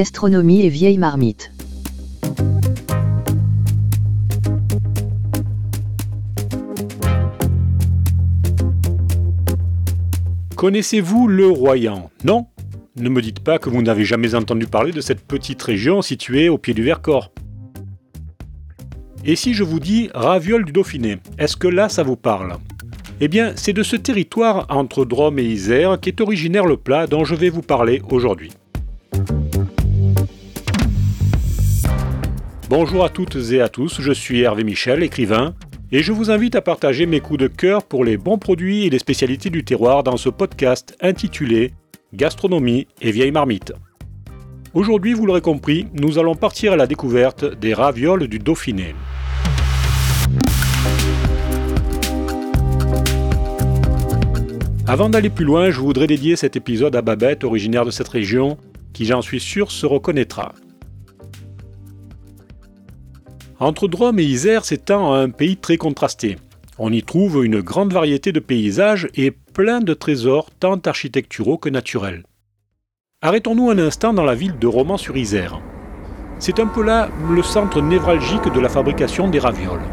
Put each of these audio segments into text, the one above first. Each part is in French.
Gastronomie et vieille marmite. Connaissez-vous le Royan? Non? Ne me dites pas que vous n'avez jamais entendu parler de cette petite région située au pied du Vercors. Et si je vous dis ravioles du Dauphiné, est-ce que là ça vous parle? Eh bien, c'est de ce territoire entre Drôme et Isère qu'est originaire le plat dont je vais vous parler aujourd'hui. Bonjour à toutes et à tous, je suis Hervé Michel, écrivain, et je vous invite à partager mes coups de cœur pour les bons produits et les spécialités du terroir dans ce podcast intitulé Gastronomie et vieille marmite. Aujourd'hui, vous l'aurez compris, nous allons partir à la découverte des ravioles du Dauphiné. Avant d'aller plus loin, je voudrais dédier cet épisode à Babette, originaire de cette région, qui j'en suis sûr se reconnaîtra. Entre Drôme et Isère s'étend un pays très contrasté. On y trouve une grande variété de paysages et plein de trésors tant architecturaux que naturels. Arrêtons-nous un instant dans la ville de Romans-sur-Isère. C'est un peu là le centre névralgique de la fabrication des ravioles.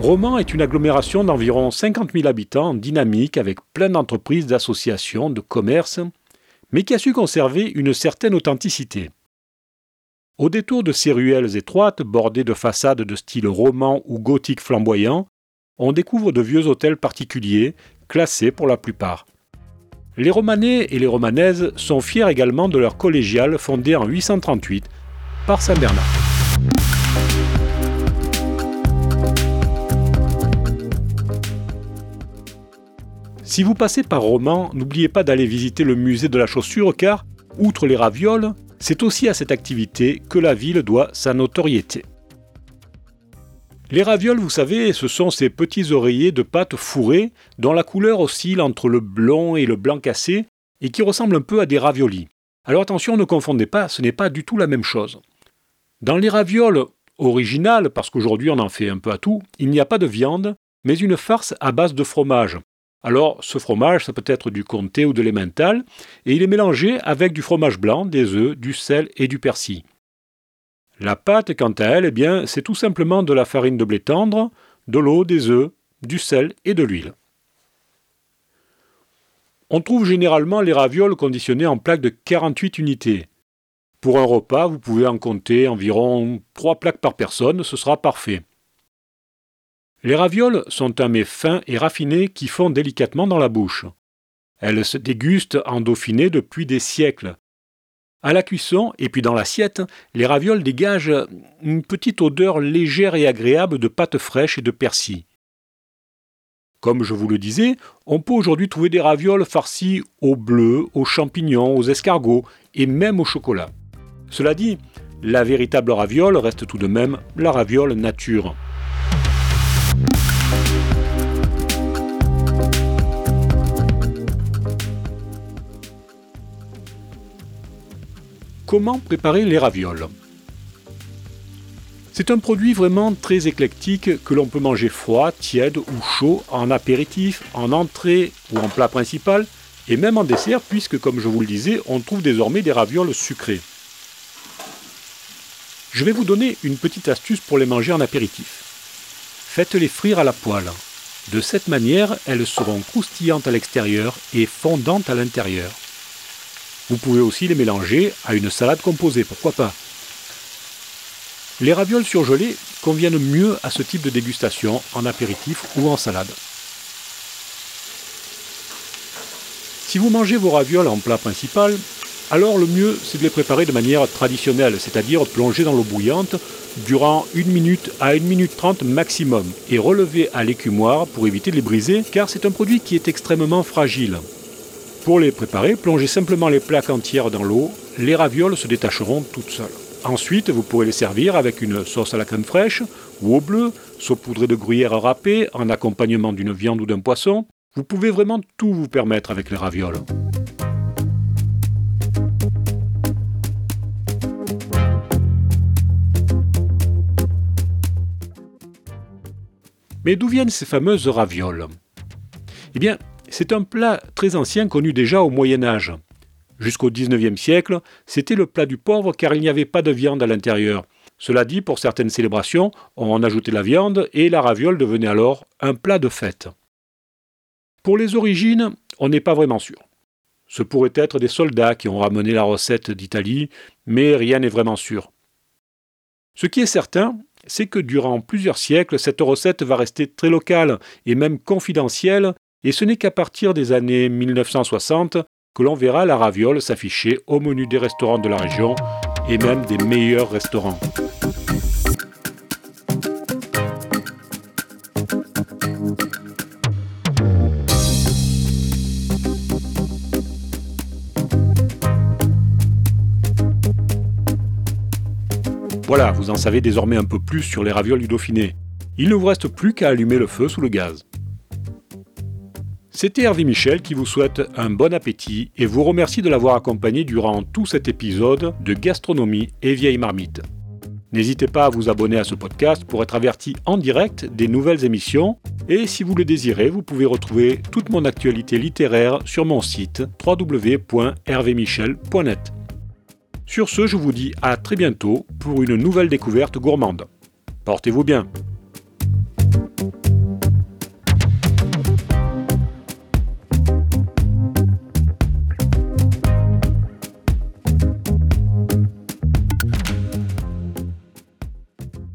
Romans est une agglomération d'environ 50 000 habitants dynamique avec plein d'entreprises, d'associations, de commerces mais qui a su conserver une certaine authenticité. Au détour de ces ruelles étroites, bordées de façades de style roman ou gothique flamboyant, on découvre de vieux hôtels particuliers, classés pour la plupart. Les Romanais et les Romanaises sont fiers également de leur collégiale fondée en 838 par Saint Bernard. Si vous passez par Romans, n'oubliez pas d'aller visiter le musée de la chaussure car, outre les ravioles, c'est aussi à cette activité que la ville doit sa notoriété. Les ravioles, vous savez, ce sont ces petits oreillers de pâte fourrées dont la couleur oscille entre le blond et le blanc cassé et qui ressemblent un peu à des raviolis. Alors attention, ne confondez pas, ce n'est pas du tout la même chose. Dans les ravioles originales, parce qu'aujourd'hui on en fait un peu à tout, il n'y a pas de viande, mais une farce à base de fromage, alors, ce fromage, ça peut être du comté ou de l'emmental, et il est mélangé avec du fromage blanc, des œufs, du sel et du persil. La pâte, quant à elle, eh bien, c'est tout simplement de la farine de blé tendre, de l'eau, des œufs, du sel et de l'huile. On trouve généralement les ravioles conditionnées en plaques de 48 unités. Pour un repas, vous pouvez en compter environ 3 plaques par personne, ce sera parfait. Les ravioles sont un mets fin et raffiné qui fond délicatement dans la bouche. Elles se dégustent en dauphiné depuis des siècles. À la cuisson et puis dans l'assiette, les ravioles dégagent une petite odeur légère et agréable de pâte fraîche et de persil. Comme je vous le disais, on peut aujourd'hui trouver des ravioles farcies au bleu, aux champignons, aux escargots et même au chocolat. Cela dit, la véritable raviole reste tout de même la raviole nature. Comment préparer les ravioles C'est un produit vraiment très éclectique que l'on peut manger froid, tiède ou chaud, en apéritif, en entrée ou en plat principal, et même en dessert, puisque comme je vous le disais, on trouve désormais des ravioles sucrées. Je vais vous donner une petite astuce pour les manger en apéritif. Faites-les frire à la poêle. De cette manière, elles seront croustillantes à l'extérieur et fondantes à l'intérieur. Vous pouvez aussi les mélanger à une salade composée, pourquoi pas. Les ravioles surgelées conviennent mieux à ce type de dégustation en apéritif ou en salade. Si vous mangez vos ravioles en plat principal, alors le mieux c'est de les préparer de manière traditionnelle, c'est-à-dire plonger dans l'eau bouillante durant 1 minute à 1 minute 30 maximum et relever à l'écumoire pour éviter de les briser car c'est un produit qui est extrêmement fragile. Pour les préparer, plongez simplement les plaques entières dans l'eau, les ravioles se détacheront toutes seules. Ensuite, vous pourrez les servir avec une sauce à la crème fraîche ou au bleu, saupoudrée de gruyère râpée en accompagnement d'une viande ou d'un poisson. Vous pouvez vraiment tout vous permettre avec les ravioles. Mais d'où viennent ces fameuses ravioles? Eh bien, c'est un plat très ancien connu déjà au Moyen Âge. Jusqu'au XIXe siècle, c'était le plat du pauvre car il n'y avait pas de viande à l'intérieur. Cela dit, pour certaines célébrations, on en ajoutait la viande et la raviole devenait alors un plat de fête. Pour les origines, on n'est pas vraiment sûr. Ce pourrait être des soldats qui ont ramené la recette d'Italie, mais rien n'est vraiment sûr. Ce qui est certain, c'est que durant plusieurs siècles, cette recette va rester très locale et même confidentielle, et ce n'est qu'à partir des années 1960 que l'on verra la raviole s'afficher au menu des restaurants de la région et même des meilleurs restaurants. Voilà, vous en savez désormais un peu plus sur les ravioles du Dauphiné. Il ne vous reste plus qu'à allumer le feu sous le gaz. C'était Hervé Michel qui vous souhaite un bon appétit et vous remercie de l'avoir accompagné durant tout cet épisode de Gastronomie et Vieille Marmite. N'hésitez pas à vous abonner à ce podcast pour être averti en direct des nouvelles émissions et si vous le désirez, vous pouvez retrouver toute mon actualité littéraire sur mon site www.hervémichel.net. Sur ce, je vous dis à très bientôt pour une nouvelle découverte gourmande. Portez-vous bien